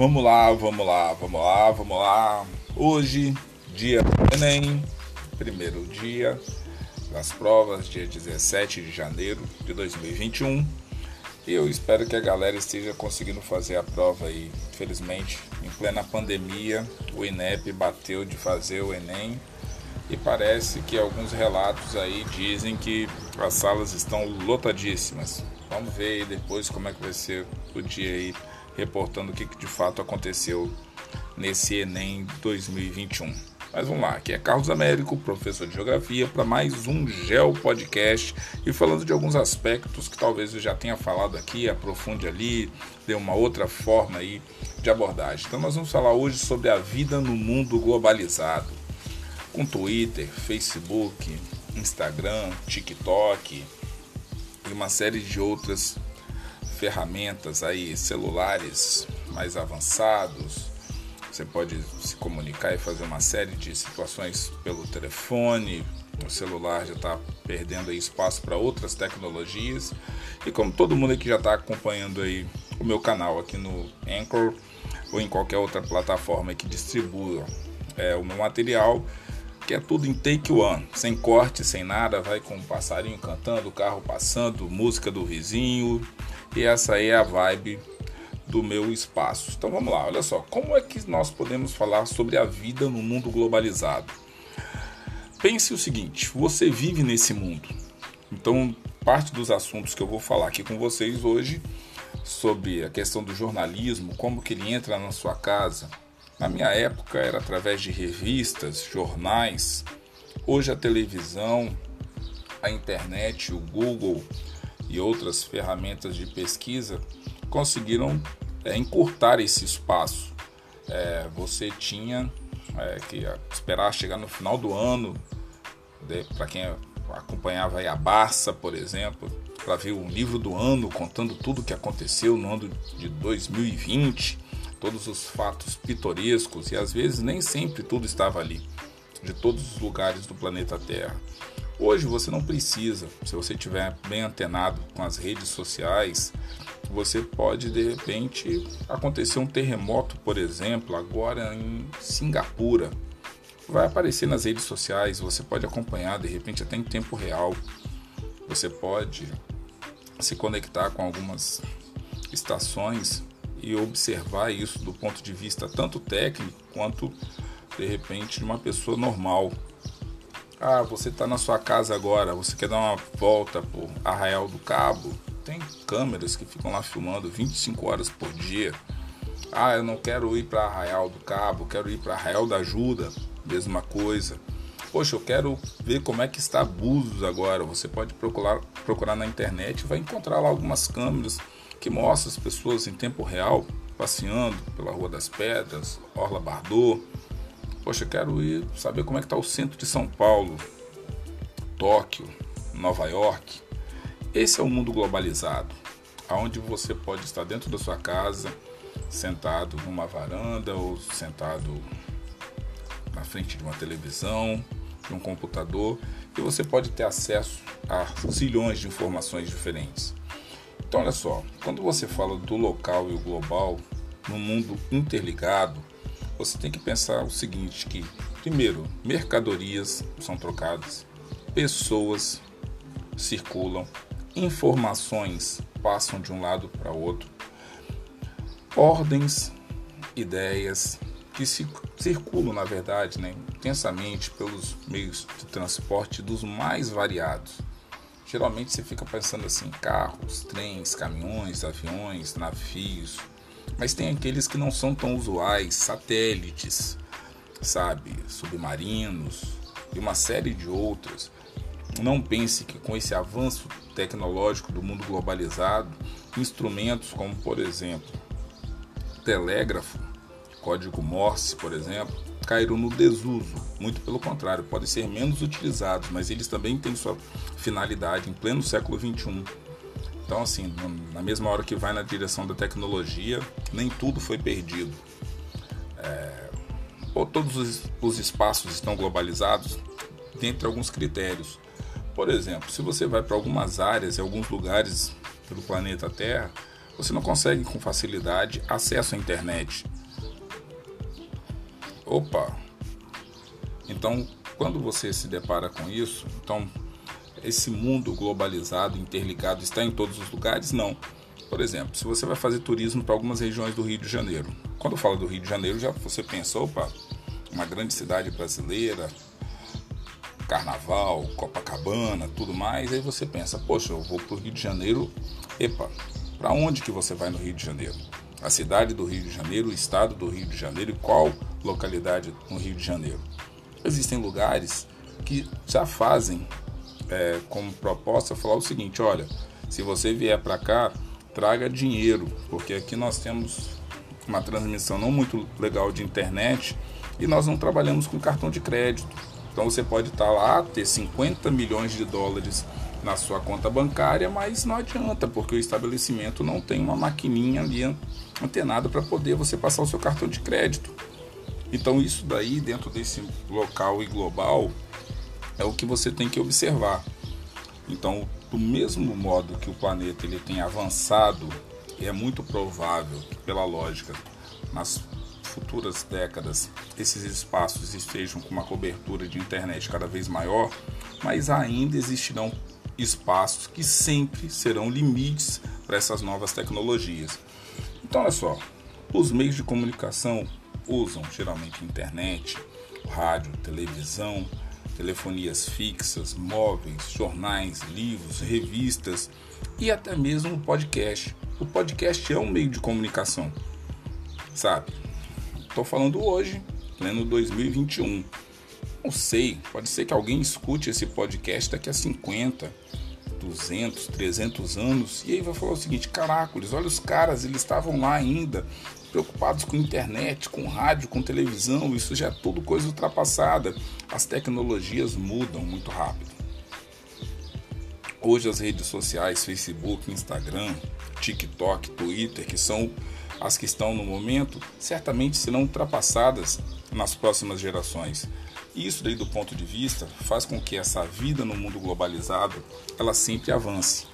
Vamos lá, vamos lá, vamos lá, vamos lá. Hoje, dia do Enem, primeiro dia das provas, dia 17 de janeiro de 2021. E eu espero que a galera esteja conseguindo fazer a prova aí. Infelizmente, em plena pandemia, o INEP bateu de fazer o Enem e parece que alguns relatos aí dizem que as salas estão lotadíssimas. Vamos ver aí depois como é que vai ser o dia aí, reportando o que de fato aconteceu nesse Enem 2021. Mas vamos lá, aqui é Carlos Américo, professor de Geografia, para mais um Geo Podcast e falando de alguns aspectos que talvez eu já tenha falado aqui, aprofunde ali, dê uma outra forma aí de abordagem. Então nós vamos falar hoje sobre a vida no mundo globalizado, com Twitter, Facebook, Instagram, TikTok, e uma série de outras ferramentas aí, celulares mais avançados. Você pode se comunicar e fazer uma série de situações pelo telefone. O celular já está perdendo espaço para outras tecnologias. E como todo mundo aqui já está acompanhando aí o meu canal aqui no Anchor ou em qualquer outra plataforma que distribua é, o meu material, que é tudo em take one, sem corte, sem nada, vai com o passarinho cantando, o carro passando, música do vizinho, e essa aí é a vibe do meu espaço. Então vamos lá, olha só, como é que nós podemos falar sobre a vida no mundo globalizado? Pense o seguinte, você vive nesse mundo. Então, parte dos assuntos que eu vou falar aqui com vocês hoje sobre a questão do jornalismo, como que ele entra na sua casa, na minha época era através de revistas, jornais. Hoje a televisão, a internet, o Google e outras ferramentas de pesquisa conseguiram é, encurtar esse espaço. É, você tinha é, que esperar chegar no final do ano, para quem acompanhava a Barça, por exemplo, para ver o livro do ano contando tudo o que aconteceu no ano de 2020 todos os fatos pitorescos e às vezes nem sempre tudo estava ali, de todos os lugares do planeta Terra. Hoje você não precisa, se você estiver bem antenado com as redes sociais, você pode de repente acontecer um terremoto, por exemplo, agora em Singapura. Vai aparecer nas redes sociais, você pode acompanhar de repente até em tempo real. Você pode se conectar com algumas estações e observar isso do ponto de vista tanto técnico quanto de repente de uma pessoa normal. Ah, você está na sua casa agora, você quer dar uma volta por Arraial do Cabo, tem câmeras que ficam lá filmando 25 horas por dia. Ah, eu não quero ir para Arraial do Cabo, quero ir para Arraial da Ajuda, mesma coisa. Poxa, eu quero ver como é que está Búzios agora. Você pode procurar, procurar na internet, vai encontrar lá algumas câmeras que mostra as pessoas em tempo real passeando pela Rua das Pedras, Orla Bardot. Poxa, quero ir saber como é que está o centro de São Paulo, Tóquio, Nova York. Esse é o mundo globalizado, onde você pode estar dentro da sua casa, sentado numa varanda ou sentado na frente de uma televisão, de um computador, e você pode ter acesso a zilhões de informações diferentes. Então, olha só, quando você fala do local e o global, no mundo interligado, você tem que pensar o seguinte: que, primeiro, mercadorias são trocadas, pessoas circulam, informações passam de um lado para outro, ordens, ideias que circulam, na verdade, né, intensamente pelos meios de transporte dos mais variados. Geralmente você fica pensando assim: carros, trens, caminhões, aviões, navios. Mas tem aqueles que não são tão usuais, satélites, sabe, submarinos e uma série de outras. Não pense que com esse avanço tecnológico do mundo globalizado, instrumentos como, por exemplo, telégrafo, código Morse, por exemplo, caíram no desuso. Muito pelo contrário, podem ser menos utilizados, mas eles também têm sua finalidade em pleno século XXI. Então, assim, na mesma hora que vai na direção da tecnologia, nem tudo foi perdido. É, todos os, os espaços estão globalizados dentre alguns critérios. Por exemplo, se você vai para algumas áreas e alguns lugares do planeta Terra, você não consegue com facilidade acesso à internet opa. Então, quando você se depara com isso, então esse mundo globalizado, interligado, está em todos os lugares? Não. Por exemplo, se você vai fazer turismo para algumas regiões do Rio de Janeiro, quando fala do Rio de Janeiro, já você pensou, opa, uma grande cidade brasileira, carnaval, Copacabana, tudo mais, aí você pensa, poxa, eu vou para o Rio de Janeiro, epa, para onde que você vai no Rio de Janeiro? A cidade do Rio de Janeiro, o estado do Rio de Janeiro e qual localidade no Rio de Janeiro? Existem lugares que já fazem é, como proposta falar o seguinte: olha, se você vier para cá, traga dinheiro, porque aqui nós temos uma transmissão não muito legal de internet e nós não trabalhamos com cartão de crédito. Então você pode estar tá lá, ter 50 milhões de dólares na sua conta bancária, mas não adianta, porque o estabelecimento não tem uma maquininha ali antenada para poder você passar o seu cartão de crédito. Então isso daí dentro desse local e global é o que você tem que observar. Então, do mesmo modo que o planeta ele tem avançado, é muito provável que, pela lógica, nas futuras décadas esses espaços estejam com uma cobertura de internet cada vez maior, mas ainda existirão espaços que sempre serão limites para essas novas tecnologias. Então, olha só, os meios de comunicação usam geralmente internet, rádio, televisão, telefonias fixas, móveis, jornais, livros, revistas e até mesmo o podcast. O podcast é um meio de comunicação, sabe? Estou falando hoje, pleno 2021. Não sei, pode ser que alguém escute esse podcast daqui a 50, 200, 300 anos e aí vai falar o seguinte: caracoles, olha os caras, eles estavam lá ainda preocupados com internet, com rádio, com televisão, isso já é tudo coisa ultrapassada. As tecnologias mudam muito rápido. Hoje as redes sociais, Facebook, Instagram, TikTok, Twitter, que são as que estão no momento, certamente serão ultrapassadas nas próximas gerações. Isso daí do ponto de vista faz com que essa vida no mundo globalizado ela sempre avance.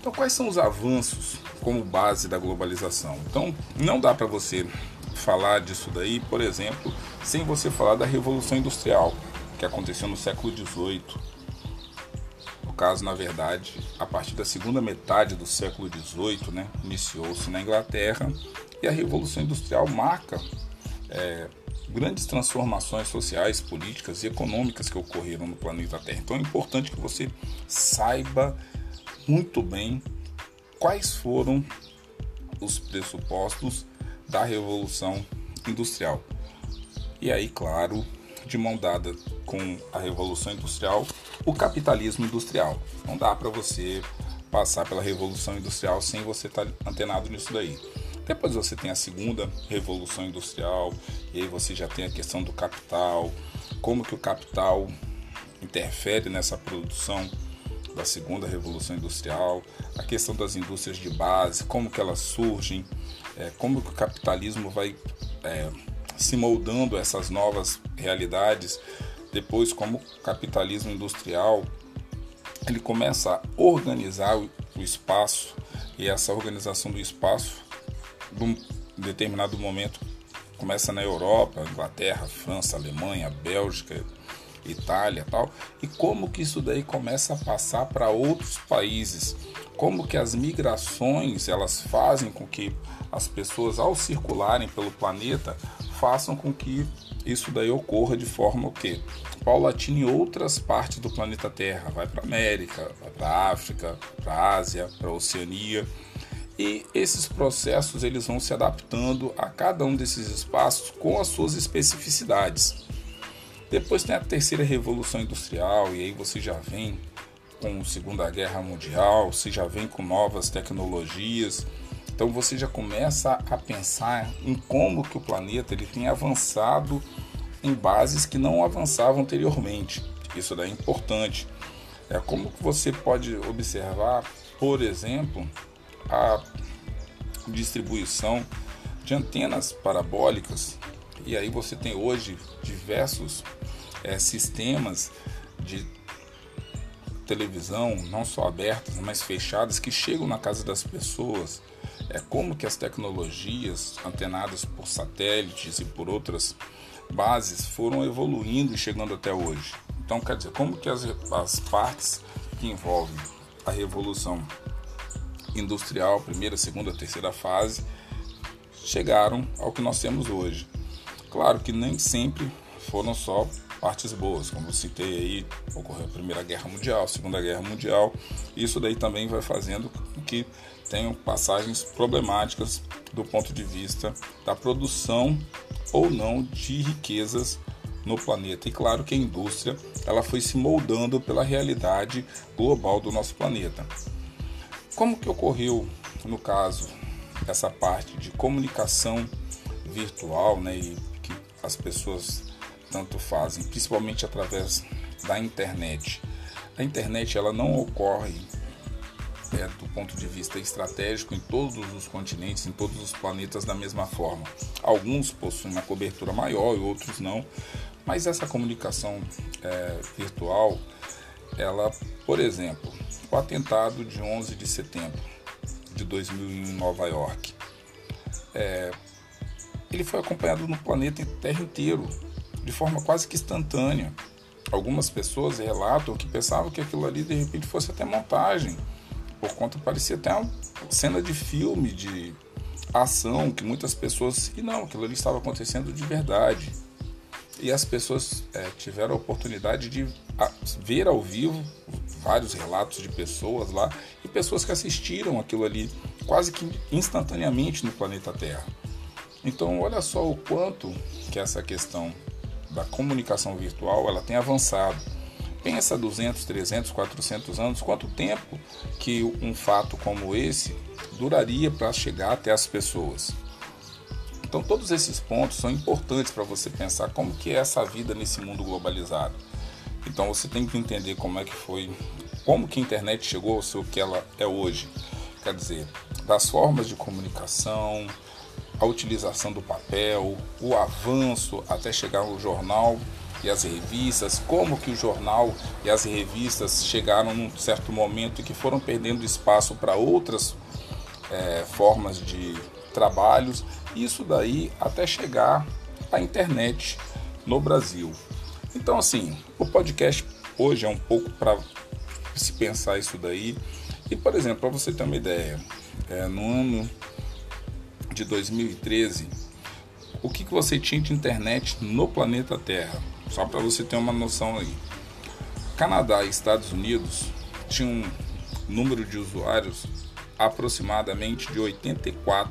Então, quais são os avanços como base da globalização? Então, não dá para você falar disso daí, por exemplo, sem você falar da Revolução Industrial, que aconteceu no século XVIII. No caso, na verdade, a partir da segunda metade do século XVIII, né, iniciou-se na Inglaterra e a Revolução Industrial marca é, grandes transformações sociais, políticas e econômicas que ocorreram no planeta Terra. Então é importante que você saiba muito bem quais foram os pressupostos da Revolução Industrial. E aí, claro, de mão dada com a Revolução Industrial, o capitalismo industrial. Não dá para você passar pela Revolução Industrial sem você estar tá antenado nisso daí. Depois você tem a segunda Revolução Industrial, e aí você já tem a questão do capital, como que o capital interfere nessa produção da segunda revolução industrial, a questão das indústrias de base, como que elas surgem, é, como que o capitalismo vai é, se moldando essas novas realidades, depois como o capitalismo industrial ele começa a organizar o espaço e essa organização do espaço, num determinado momento, começa na Europa, Inglaterra, França, Alemanha, Bélgica, Itália tal, e como que isso daí começa a passar para outros países, como que as migrações elas fazem com que as pessoas ao circularem pelo planeta façam com que isso daí ocorra de forma o que paulatina em outras partes do planeta Terra, vai para América, vai para África, para Ásia, para Oceania. E esses processos eles vão se adaptando a cada um desses espaços com as suas especificidades. Depois tem a terceira revolução industrial e aí você já vem com a Segunda Guerra Mundial, você já vem com novas tecnologias. Então você já começa a pensar em como que o planeta ele tem avançado em bases que não avançavam anteriormente. Isso daí é importante. É como que você pode observar, por exemplo, a distribuição de antenas parabólicas. E aí você tem hoje diversos é, sistemas de televisão, não só abertas, mas fechadas, que chegam na casa das pessoas. É como que as tecnologias antenadas por satélites e por outras bases foram evoluindo e chegando até hoje. Então, quer dizer, como que as, as partes que envolvem a revolução industrial, primeira, segunda, terceira fase, chegaram ao que nós temos hoje. Claro que nem sempre foram só partes boas, como eu citei aí, ocorreu a Primeira Guerra Mundial, Segunda Guerra Mundial, isso daí também vai fazendo com que tenham passagens problemáticas do ponto de vista da produção ou não de riquezas no planeta. E claro que a indústria ela foi se moldando pela realidade global do nosso planeta. Como que ocorreu no caso essa parte de comunicação virtual, né, e que as pessoas tanto fazem, principalmente através da internet. A internet ela não ocorre é, do ponto de vista estratégico em todos os continentes, em todos os planetas da mesma forma. Alguns possuem uma cobertura maior e outros não, mas essa comunicação é, virtual, ela, por exemplo, o atentado de 11 de setembro de 2000 em Nova York, é, ele foi acompanhado no planeta Terra inteiro de forma quase que instantânea. Algumas pessoas relatam que pensavam que aquilo ali de repente fosse até montagem, por conta parecia até uma cena de filme, de ação, que muitas pessoas. E não, aquilo ali estava acontecendo de verdade. E as pessoas é, tiveram a oportunidade de ver ao vivo vários relatos de pessoas lá e pessoas que assistiram aquilo ali quase que instantaneamente no planeta Terra. Então, olha só o quanto que essa questão da comunicação virtual ela tem avançado. Pensa 200, 300, 400 anos, quanto tempo que um fato como esse duraria para chegar até as pessoas. Então todos esses pontos são importantes para você pensar como que é essa vida nesse mundo globalizado. Então você tem que entender como é que foi, como que a internet chegou ao seu que ela é hoje. Quer dizer, das formas de comunicação, a utilização do papel, o avanço até chegar ao jornal e as revistas, como que o jornal e as revistas chegaram num certo momento e que foram perdendo espaço para outras é, formas de trabalhos, isso daí até chegar à internet no Brasil. Então assim, o podcast hoje é um pouco para se pensar isso daí. E por exemplo, para você ter uma ideia, é, no ano de 2013, o que, que você tinha de internet no planeta Terra? Só para você ter uma noção aí. Canadá e Estados Unidos tinham um número de usuários aproximadamente de 84%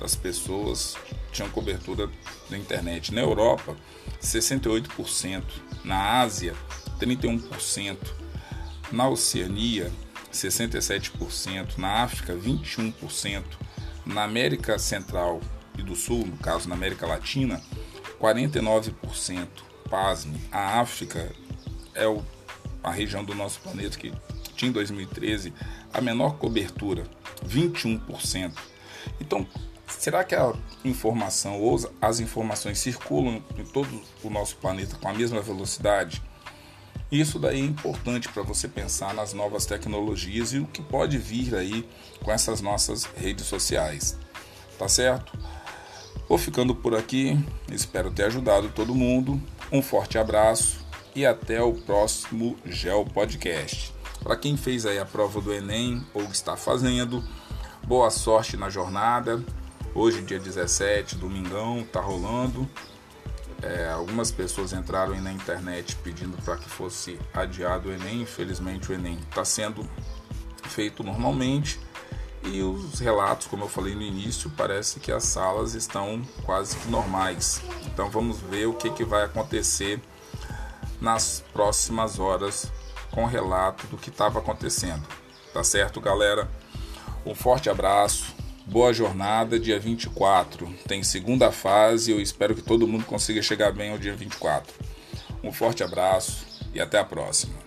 das pessoas tinham cobertura da internet. Na Europa, 68%. Na Ásia, 31%. Na Oceania, 67%, na África 21%, na América Central e do Sul, no caso na América Latina, 49%. Pasme, a África é o, a região do nosso planeta que tinha em 2013 a menor cobertura, 21%. Então, será que a informação ou as informações circulam em todo o nosso planeta com a mesma velocidade? Isso daí é importante para você pensar nas novas tecnologias e o que pode vir aí com essas nossas redes sociais. Tá certo? Vou ficando por aqui, espero ter ajudado todo mundo. Um forte abraço e até o próximo Gel Podcast. Para quem fez aí a prova do Enem ou está fazendo, boa sorte na jornada. Hoje, dia 17, domingão, tá rolando. É, algumas pessoas entraram na internet pedindo para que fosse adiado o Enem. Infelizmente, o Enem está sendo feito normalmente. E os relatos, como eu falei no início, parece que as salas estão quase que normais. Então vamos ver o que, que vai acontecer nas próximas horas com relato do que estava acontecendo. Tá certo, galera? Um forte abraço Boa jornada, dia 24. Tem segunda fase. Eu espero que todo mundo consiga chegar bem ao dia 24. Um forte abraço e até a próxima.